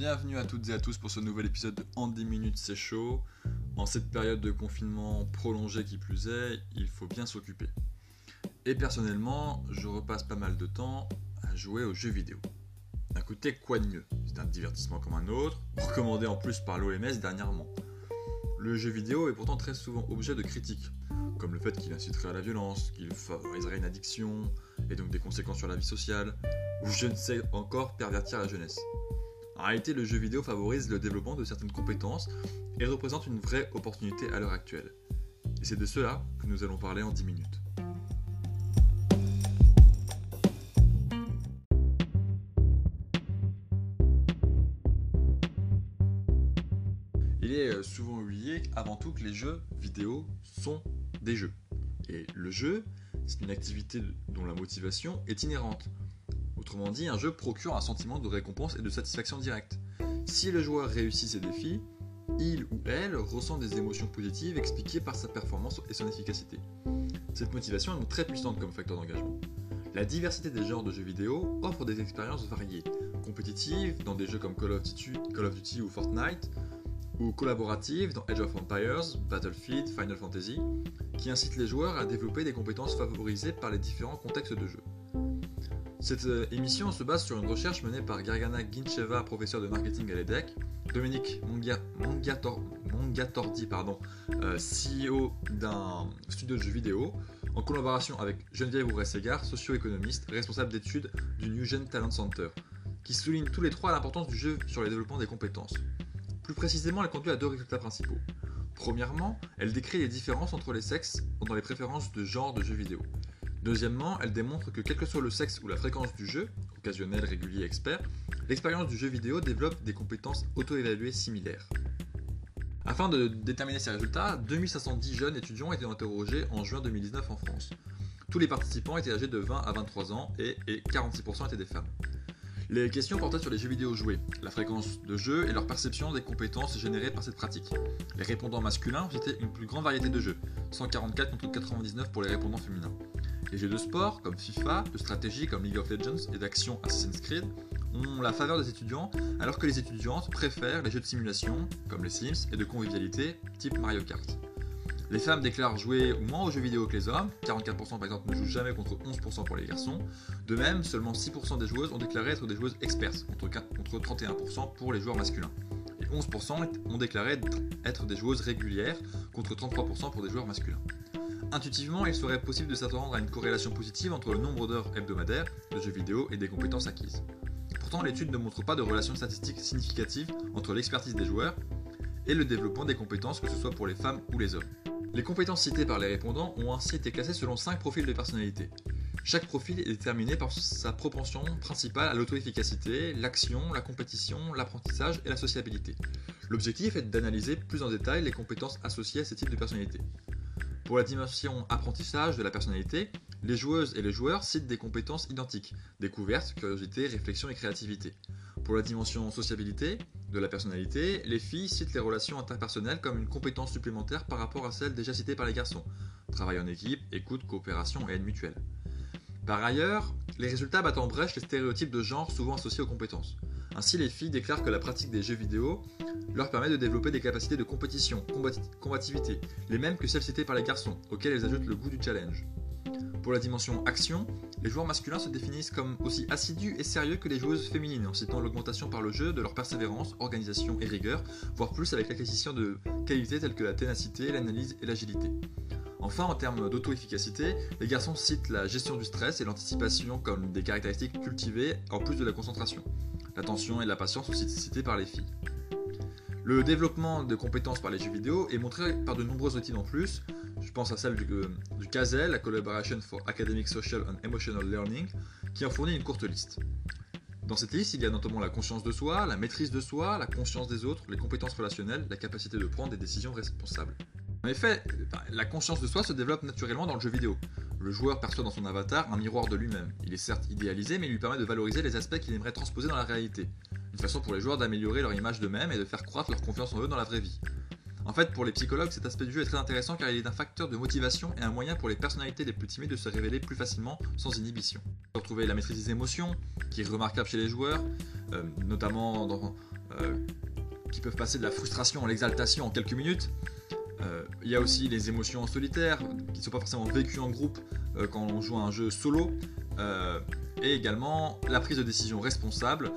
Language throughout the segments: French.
bienvenue à toutes et à tous pour ce nouvel épisode de En 10 minutes c'est chaud. En cette période de confinement prolongé qui plus est, il faut bien s'occuper. Et personnellement, je repasse pas mal de temps à jouer aux jeux vidéo. D'un côté, quoi de mieux? C'est un divertissement comme un autre, recommandé en plus par l'OMS dernièrement. Le jeu vidéo est pourtant très souvent objet de critiques, comme le fait qu'il inciterait à la violence, qu'il favoriserait une addiction, et donc des conséquences sur la vie sociale, ou je ne sais encore pervertir la jeunesse. En réalité, le jeu vidéo favorise le développement de certaines compétences et représente une vraie opportunité à l'heure actuelle. Et c'est de cela que nous allons parler en 10 minutes. Il est euh, souvent oublié avant tout que les jeux vidéo sont des jeux. Et le jeu, c'est une activité dont la motivation est inhérente. Autrement dit, un jeu procure un sentiment de récompense et de satisfaction directe. Si le joueur réussit ses défis, il ou elle ressent des émotions positives expliquées par sa performance et son efficacité. Cette motivation est donc très puissante comme facteur d'engagement. La diversité des genres de jeux vidéo offre des expériences variées, compétitives dans des jeux comme Call of Duty, ou Fortnite, ou collaboratives dans Age of Empires, Battlefield, Final Fantasy, qui incitent les joueurs à développer des compétences favorisées par les différents contextes de jeu. Cette euh, émission se base sur une recherche menée par Gargana Gincheva, professeur de marketing à l'EDEC, Dominique Mongatordi, pardon, euh, CEO d'un studio de jeux vidéo, en collaboration avec Geneviève Ouret-Segar, socio-économiste, responsable d'études du New Gen Talent Center, qui soulignent tous les trois l'importance du jeu sur le développement des compétences. Plus précisément, elle conduit à deux résultats principaux. Premièrement, elle décrit les différences entre les sexes dans les préférences de genre de jeux vidéo. Deuxièmement, elle démontre que quel que soit le sexe ou la fréquence du jeu, occasionnel, régulier, expert, l'expérience du jeu vidéo développe des compétences auto-évaluées similaires. Afin de déterminer ces résultats, 2510 jeunes étudiants étaient interrogés en juin 2019 en France. Tous les participants étaient âgés de 20 à 23 ans et, 46% étaient des femmes. Les questions portaient sur les jeux vidéo joués, la fréquence de jeu et leur perception des compétences générées par cette pratique. Les répondants masculins ont une plus grande variété de jeux, 144 contre 99 pour les répondants féminins. Les jeux de sport, comme FIFA, de stratégie, comme League of Legends, et d'action Assassin's Creed, ont la faveur des étudiants, alors que les étudiantes préfèrent les jeux de simulation, comme les Sims, et de convivialité, type Mario Kart. Les femmes déclarent jouer moins aux jeux vidéo que les hommes, 44% par exemple ne jouent jamais contre 11% pour les garçons. De même, seulement 6% des joueuses ont déclaré être des joueuses expertes, contre 31% pour les joueurs masculins. Et 11% ont déclaré être des joueuses régulières, contre 33% pour des joueurs masculins. Intuitivement, il serait possible de s'attendre à une corrélation positive entre le nombre d'heures hebdomadaires de jeux vidéo et des compétences acquises. Pourtant, l'étude ne montre pas de relation statistique significative entre l'expertise des joueurs et le développement des compétences, que ce soit pour les femmes ou les hommes. Les compétences citées par les répondants ont ainsi été classées selon 5 profils de personnalité. Chaque profil est déterminé par sa propension principale à l'auto-efficacité, l'action, la compétition, l'apprentissage et la sociabilité. L'objectif est d'analyser plus en détail les compétences associées à ces types de personnalités. Pour la dimension apprentissage de la personnalité, les joueuses et les joueurs citent des compétences identiques, découverte, curiosité, réflexion et créativité. Pour la dimension sociabilité de la personnalité, les filles citent les relations interpersonnelles comme une compétence supplémentaire par rapport à celle déjà citée par les garçons. Travail en équipe, écoute, coopération et aide mutuelle. Par ailleurs, les résultats battent en brèche les stéréotypes de genre souvent associés aux compétences. Ainsi, les filles déclarent que la pratique des jeux vidéo leur permet de développer des capacités de compétition, combativité, les mêmes que celles citées par les garçons, auxquelles elles ajoutent le goût du challenge. Pour la dimension action, les joueurs masculins se définissent comme aussi assidus et sérieux que les joueuses féminines, en citant l'augmentation par le jeu de leur persévérance, organisation et rigueur, voire plus avec l'acquisition de qualités telles que la ténacité, l'analyse et l'agilité. Enfin, en termes d'auto-efficacité, les garçons citent la gestion du stress et l'anticipation comme des caractéristiques cultivées en plus de la concentration. L'attention et la patience sont citées par les filles. Le développement de compétences par les jeux vidéo est montré par de nombreuses études en plus. Je pense à celle du, du CASEL, la Collaboration for Academic, Social and Emotional Learning, qui en fournit une courte liste. Dans cette liste, il y a notamment la conscience de soi, la maîtrise de soi, la conscience des autres, les compétences relationnelles, la capacité de prendre des décisions responsables. En effet, la conscience de soi se développe naturellement dans le jeu vidéo. Le joueur perçoit dans son avatar un miroir de lui-même. Il est certes idéalisé, mais il lui permet de valoriser les aspects qu'il aimerait transposer dans la réalité. Une façon pour les joueurs d'améliorer leur image d'eux-mêmes et de faire croître leur confiance en eux dans la vraie vie. En fait, pour les psychologues, cet aspect du jeu est très intéressant car il est un facteur de motivation et un moyen pour les personnalités les plus timides de se révéler plus facilement sans inhibition. Retrouver la maîtrise des émotions, qui est remarquable chez les joueurs, euh, notamment dans qui peuvent passer de la frustration à l'exaltation en quelques minutes. Il y a aussi les émotions en solitaire, qui ne sont pas forcément vécues en groupe quand on joue à un jeu solo. et également la prise de décision responsable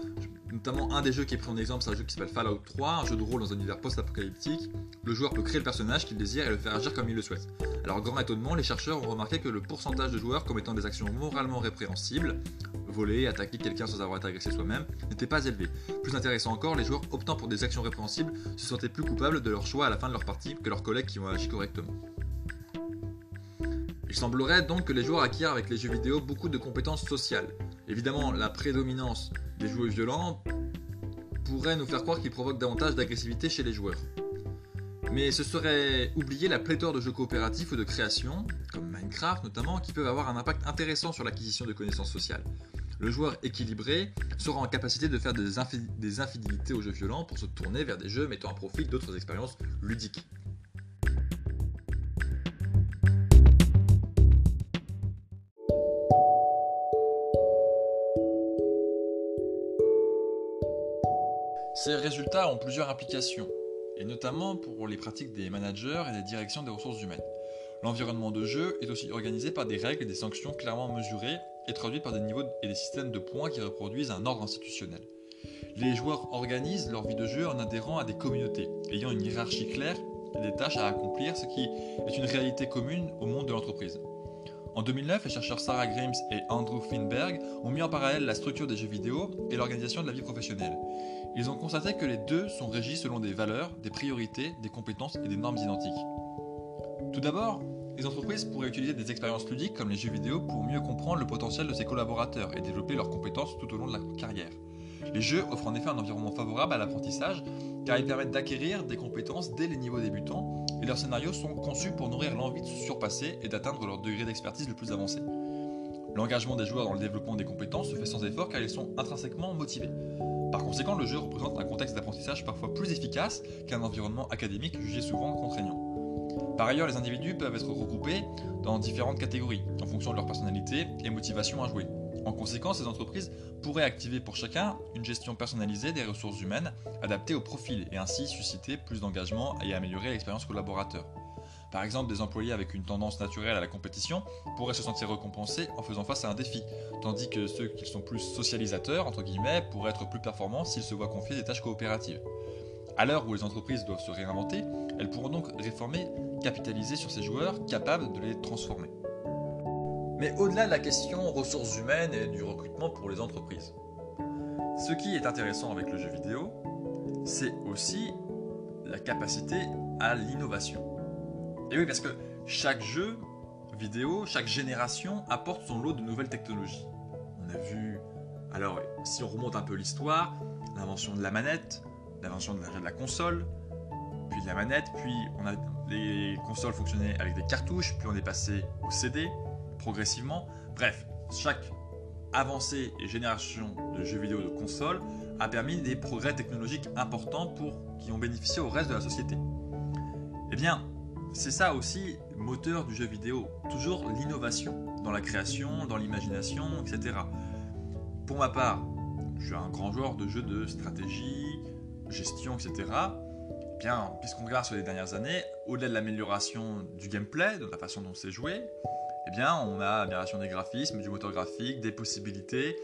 notamment un des jeux qui est pris en exemple, c'est un jeu qui s'appelle Fallout 3, un jeu de rôle dans un univers post-apocalyptique. Le joueur peut créer le personnage qu'il désire et le faire agir comme il le souhaite. Alors, grand étonnement, les chercheurs ont remarqué que le pourcentage de joueurs commettant des actions moralement répréhensibles, voler, attaquer quelqu'un sans avoir été agressé soi-même, n'était pas élevé. Plus intéressant encore, les joueurs optant pour des actions répréhensibles se sentaient plus coupables de leur choix à la fin de leur partie que leurs collègues qui ont agi correctement. Il semblerait donc que les joueurs acquièrent avec les jeux vidéo beaucoup de compétences sociales. Évidemment, la prédominance des joueurs violents pourrait nous faire croire qu'ils provoquent davantage d'agressivité chez les joueurs. Mais ce serait oublier la pléthore de jeux coopératifs ou de création, comme Minecraft notamment, qui peuvent avoir un impact intéressant sur l'acquisition de connaissances sociales. Le joueur équilibré sera en capacité de faire des infidélités aux jeux violents pour se tourner vers des jeux mettant à profit d'autres expériences ludiques. Ces résultats ont plusieurs applications, et notamment pour les pratiques des managers et des directions des ressources humaines. L'environnement de jeu est aussi organisé par des règles et des sanctions clairement mesurées et traduites par des niveaux et des systèmes de points qui reproduisent un ordre institutionnel. Les joueurs organisent leur vie de jeu en adhérant à des communautés, ayant une hiérarchie claire et des tâches à accomplir, ce qui est une réalité commune au monde de l'entreprise. En 2009, les chercheurs Sarah Grimes et Andrew Finberg ont mis en parallèle la structure des jeux vidéo et l'organisation de la vie professionnelle. Ils ont constaté que les deux sont régis selon des valeurs, des priorités, des compétences et des normes identiques. Tout d'abord, les entreprises pourraient utiliser des expériences ludiques comme les jeux vidéo pour mieux comprendre le potentiel de ses collaborateurs et développer leurs compétences tout au long de la carrière. Les jeux offrent en effet un environnement favorable à l'apprentissage car ils permettent d'acquérir des compétences dès les niveaux débutants et leurs scénarios sont conçus pour nourrir l'envie de se surpasser et d'atteindre leur degré d'expertise le plus avancé. L'engagement des joueurs dans le développement des compétences se fait sans effort car ils sont intrinsèquement motivés. Par conséquent, le jeu représente un contexte d'apprentissage parfois plus efficace qu'un environnement académique jugé souvent contraignant. Par ailleurs, les individus peuvent être regroupés dans différentes catégories, en fonction de leur personnalité et motivation à jouer. En conséquence, ces entreprises pourraient activer pour chacun une gestion personnalisée des ressources humaines adaptée au profil et ainsi susciter plus d'engagement et améliorer l'expérience collaborateur. Par exemple, des employés avec une tendance naturelle à la compétition pourraient se sentir récompensés en faisant face à un défi, tandis que ceux qui sont plus socialisateurs, entre guillemets, pourraient être plus performants s'ils se voient confier des tâches coopératives. À l'heure où les entreprises doivent se réinventer, elles pourront donc réformer, capitaliser sur ces joueurs capables de les transformer. Mais au-delà de la question ressources humaines et du recrutement pour les entreprises, ce qui est intéressant avec le jeu vidéo, c'est aussi la capacité à l'innovation. Et oui, parce que chaque jeu vidéo, chaque génération apporte son lot de nouvelles technologies. On a vu, alors si on remonte un peu l'histoire, l'invention de la manette, l'invention de la, console, puis de la manette, puis on a les consoles fonctionnaient avec des cartouches, puis on est passé au CD progressivement. Bref, chaque avancée et génération de jeux vidéo de consoles a permis des progrès technologiques importants pour qui ont bénéficié au reste de la société. Eh bien, c'est ça aussi moteur du jeu vidéo. Toujours l'innovation dans la création, dans l'imagination, etc. Pour ma part, je suis un grand joueur de jeux de stratégie, gestion, etc. Eh bien, puisqu'on regarde sur les dernières années, au-delà de l'amélioration du gameplay, de la façon dont c'est joué, on a l'amélioration des graphismes, du moteur graphique, des possibilités,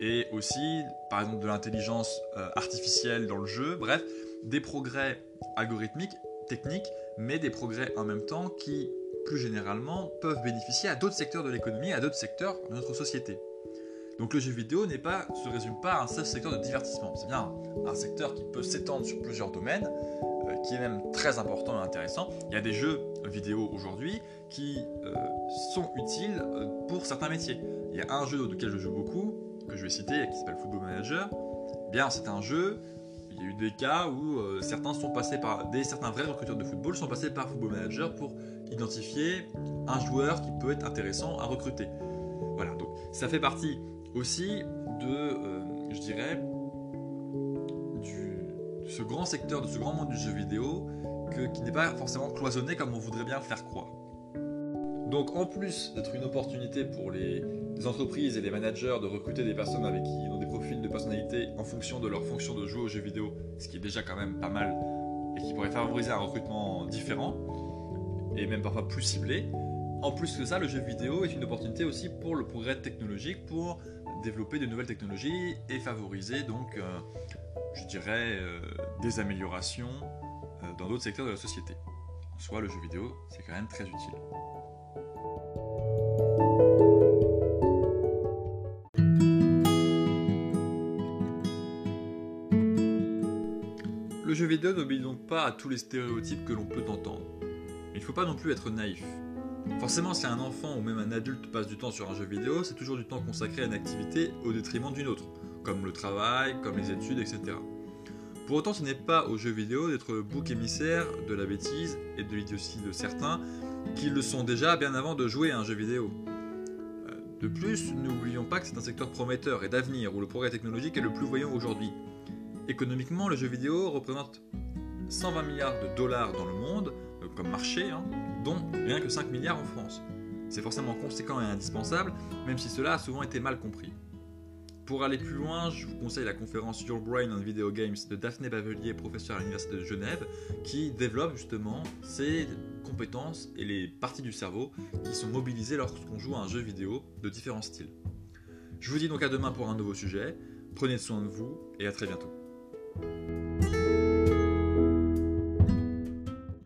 et aussi, par exemple, de l'intelligence euh, artificielle dans le jeu. Bref, des progrès algorithmiques, techniques, mais des progrès en même temps qui, plus généralement, peuvent bénéficier à d'autres secteurs de l'économie, à d'autres secteurs de notre société. Donc le jeu vidéo n'est pas, se résume pas à un seul secteur de divertissement. C'est bien un secteur qui peut s'étendre sur plusieurs domaines, qui est même très important et intéressant. Il y a des jeux vidéo aujourd'hui qui euh, sont utiles euh, pour certains métiers. Il y a un jeu auquel je joue beaucoup, que je vais citer, qui s'appelle Football Manager. Eh bien, c'est un jeu il y a eu des cas où euh, certains sont passés par des certains vrais recruteurs de football sont passés par Football Manager pour identifier un joueur qui peut être intéressant à recruter. Voilà, donc ça fait partie aussi de, je dirais, ce grand secteur, de ce grand monde du jeu vidéo qui n'est pas forcément cloisonné comme on voudrait bien le faire croire. Donc en plus d'être une opportunité pour les, entreprises et les managers de recruter des personnes avec qui ils ont des profils de personnalité en fonction de leur fonction de jouer aux jeux vidéo, ce qui est déjà quand même pas mal et qui pourrait favoriser un recrutement différent et même parfois plus ciblé. En plus que ça, le jeu vidéo est une opportunité aussi pour le progrès technologique, pour développer de nouvelles technologies et favoriser donc, euh, je dirais, euh, des améliorations euh, dans d'autres secteurs de la société. En soi, le jeu vidéo, c'est quand même très utile. Le jeu vidéo n'obéit donc pas à tous les stéréotypes que l'on peut entendre. Il ne faut pas non plus être naïf. Forcément, si un enfant ou même un adulte passe du temps sur un jeu vidéo, c'est toujours du temps consacré à une activité au détriment d'une autre, comme le travail, comme les études, etc. Pour autant, ce n'est pas au jeu vidéo d'être le bouc émissaire de la bêtise et de l'idiotie de certains qui le sont déjà bien avant de jouer à un jeu vidéo. Euh, de plus, n'oublions pas que c'est un secteur prometteur et d'avenir où le progrès technologique est le plus voyant aujourd'hui. Économiquement, le jeu vidéo représente 120 milliards de dollars dans le monde, euh, comme marché, hein, dont rien que 5 milliards en France. C'est forcément conséquent et indispensable, même si cela a souvent été mal compris. Pour aller plus loin, je vous conseille la conférence Your Brain on Video Games de Daphné Bavelier, professeur à l'Université de Genève, qui développe justement ces compétences et les parties du cerveau qui sont mobilisées lorsqu'on joue à un jeu vidéo de différents styles. Je vous dis donc à demain pour un nouveau sujet, prenez soin de vous et à très bientôt.